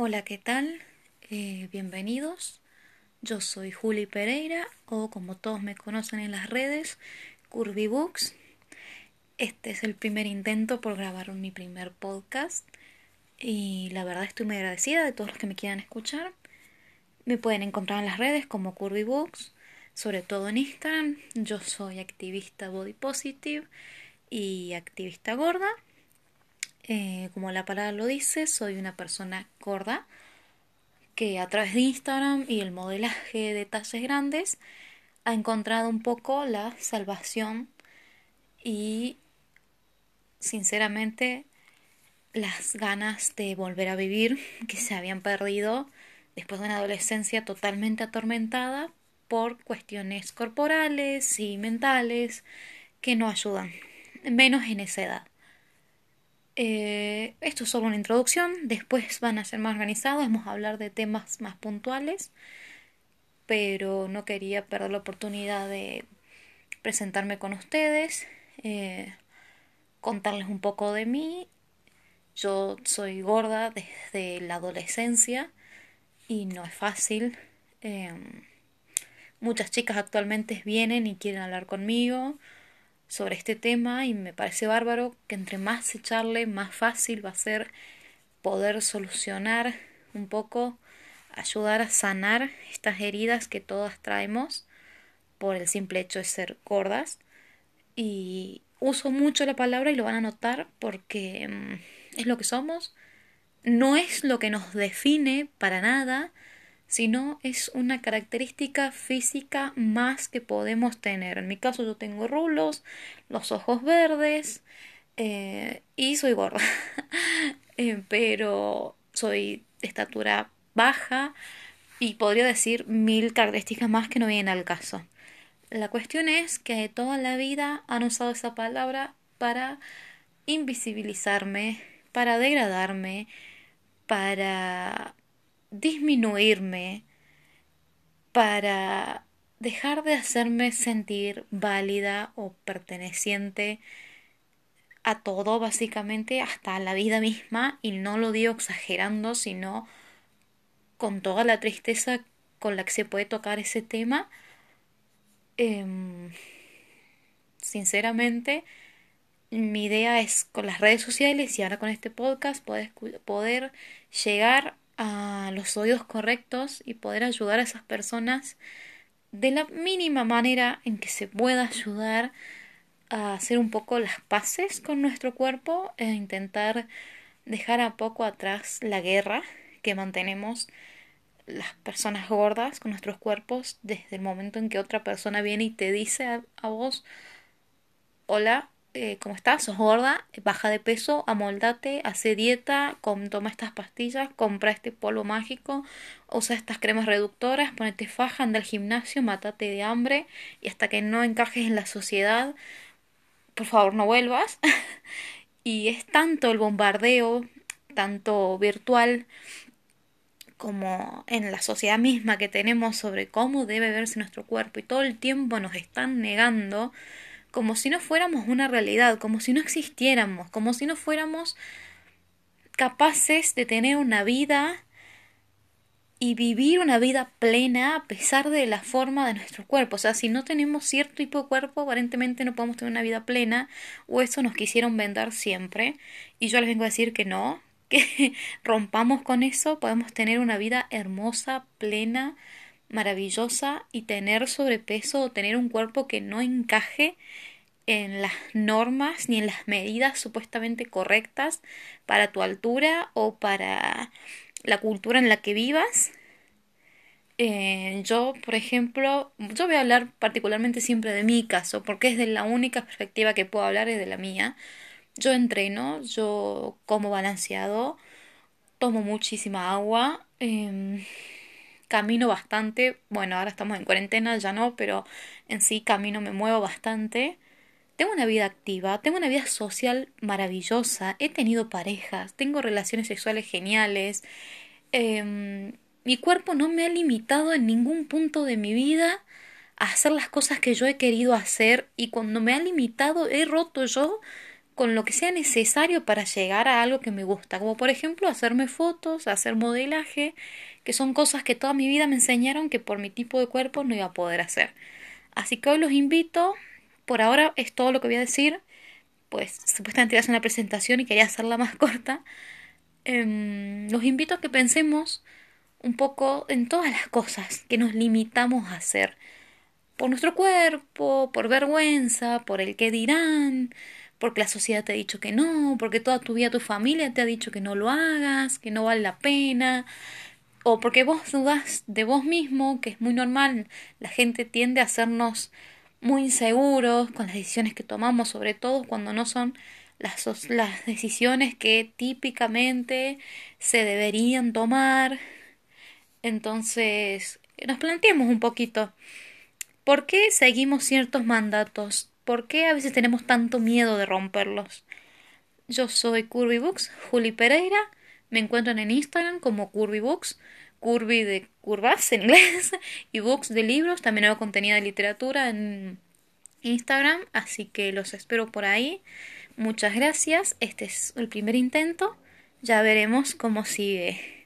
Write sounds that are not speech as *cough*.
Hola, ¿qué tal? Eh, bienvenidos. Yo soy Juli Pereira o como todos me conocen en las redes, Curvy Books. Este es el primer intento por grabar mi primer podcast y la verdad estoy muy agradecida de todos los que me quieran escuchar. Me pueden encontrar en las redes como Curvy Books, sobre todo en Instagram. Yo soy activista body positive y activista gorda. Eh, como la palabra lo dice, soy una persona gorda que a través de Instagram y el modelaje de talles grandes ha encontrado un poco la salvación y sinceramente las ganas de volver a vivir que se habían perdido después de una adolescencia totalmente atormentada por cuestiones corporales y mentales que no ayudan, menos en esa edad. Eh, esto es solo una introducción, después van a ser más organizados, vamos a hablar de temas más puntuales, pero no quería perder la oportunidad de presentarme con ustedes, eh, contarles un poco de mí. Yo soy gorda desde la adolescencia y no es fácil. Em, muchas chicas actualmente vienen y quieren hablar conmigo sobre este tema y me parece bárbaro que entre más echarle, más fácil va a ser poder solucionar un poco, ayudar a sanar estas heridas que todas traemos por el simple hecho de ser gordas. Y uso mucho la palabra y lo van a notar porque mm, es lo que somos, no es lo que nos define para nada, sino es una característica física más que podemos tener. En mi caso yo tengo rulos, los ojos verdes eh, y soy gorda, *laughs* eh, pero soy de estatura baja y podría decir mil características más que no vienen al caso. La cuestión es que toda la vida han usado esa palabra para invisibilizarme, para degradarme, para disminuirme para dejar de hacerme sentir válida o perteneciente a todo, básicamente, hasta a la vida misma, y no lo digo exagerando, sino con toda la tristeza con la que se puede tocar ese tema. Em, sinceramente, mi idea es con las redes sociales y ahora con este podcast poder, poder llegar a los oídos correctos y poder ayudar a esas personas de la mínima manera en que se pueda ayudar a hacer un poco las paces con nuestro cuerpo e intentar dejar a poco atrás la guerra que mantenemos las personas gordas con nuestros cuerpos desde el momento en que otra persona viene y te dice a, a vos hola eh, ¿cómo estás? ¿Sos gorda? Baja de peso, amoldate, hace dieta, toma estas pastillas, compra este polvo mágico, usa estas cremas reductoras, ponete faja, anda al gimnasio, mátate de hambre y hasta que no encajes en la sociedad, por favor no vuelvas. *laughs* y es tanto el bombardeo, tanto virtual, como en la sociedad misma que tenemos sobre cómo debe verse nuestro cuerpo y todo el tiempo nos están negando como si no fuéramos una realidad, como si no existiéramos, como si no fuéramos capaces de tener una vida y vivir una vida plena a pesar de la forma de nuestro cuerpo. O sea, si no tenemos cierto tipo de cuerpo, aparentemente no podemos tener una vida plena o eso nos quisieron vender siempre. Y yo les vengo a decir que no, *laughs* que rompamos con eso, podemos tener una vida hermosa, plena, maravillosa y tener sobrepeso o tener un cuerpo que no encaje en las normas ni en las medidas supuestamente correctas para tu altura o para la cultura en la que vivas. Eh, yo, por ejemplo, yo voy a hablar particularmente siempre de mi caso, porque es de la única perspectiva que puedo hablar, es de la mía. Yo entreno, yo como balanceado, tomo muchísima agua, em, camino bastante, bueno, ahora estamos en cuarentena, ya no, pero en sí camino, me muevo bastante. Tengo una vida activa, tengo una vida social maravillosa, he tenido parejas, tengo relaciones sexuales geniales. Em, mi cuerpo no me ha limitado en ningún punto de mi vida a hacer las cosas que yo he querido hacer y cuando me ha limitado he roto yo con lo que sea necesario para llegar a algo que me gusta, como por ejemplo hacerme fotos, hacer modelaje, que son cosas que toda mi vida me enseñaron que por mi tipo de cuerpo no iba a poder hacer. Así que hoy los invito, por ahora es todo lo que voy a decir, pues supuestamente hacer una presentación y quería hacerla más corta. Em, los invito a que pensemos un poco en todas las cosas que nos limitamos a hacer. Por nuestro cuerpo, por vergüenza, por el que dirán, porque la sociedad te ha dicho que no, porque toda tu vida tu familia te ha dicho que no lo hagas, que no vale la pena, o porque vos dudas de vos mismo, que es muy normal, la gente tiende a hacernos muy inseguros con las decisiones que tomamos, sobre todo cuando no son las, las decisiones que típicamente se deberían tomar. Entonces, nos planteemos un poquito, ¿por qué seguimos ciertos mandatos? ¿Por qué a veces tenemos tanto miedo de romperlos? Yo soy Curvy Books, Juli Pereira. Me encuentran en Instagram como Curvy Books, Curvy de curvas en inglés *laughs* y books de libros. También hago contenido de literatura en Instagram, así que los espero por ahí. Muchas gracias. Este es el primer intento. Ya veremos cómo sigue.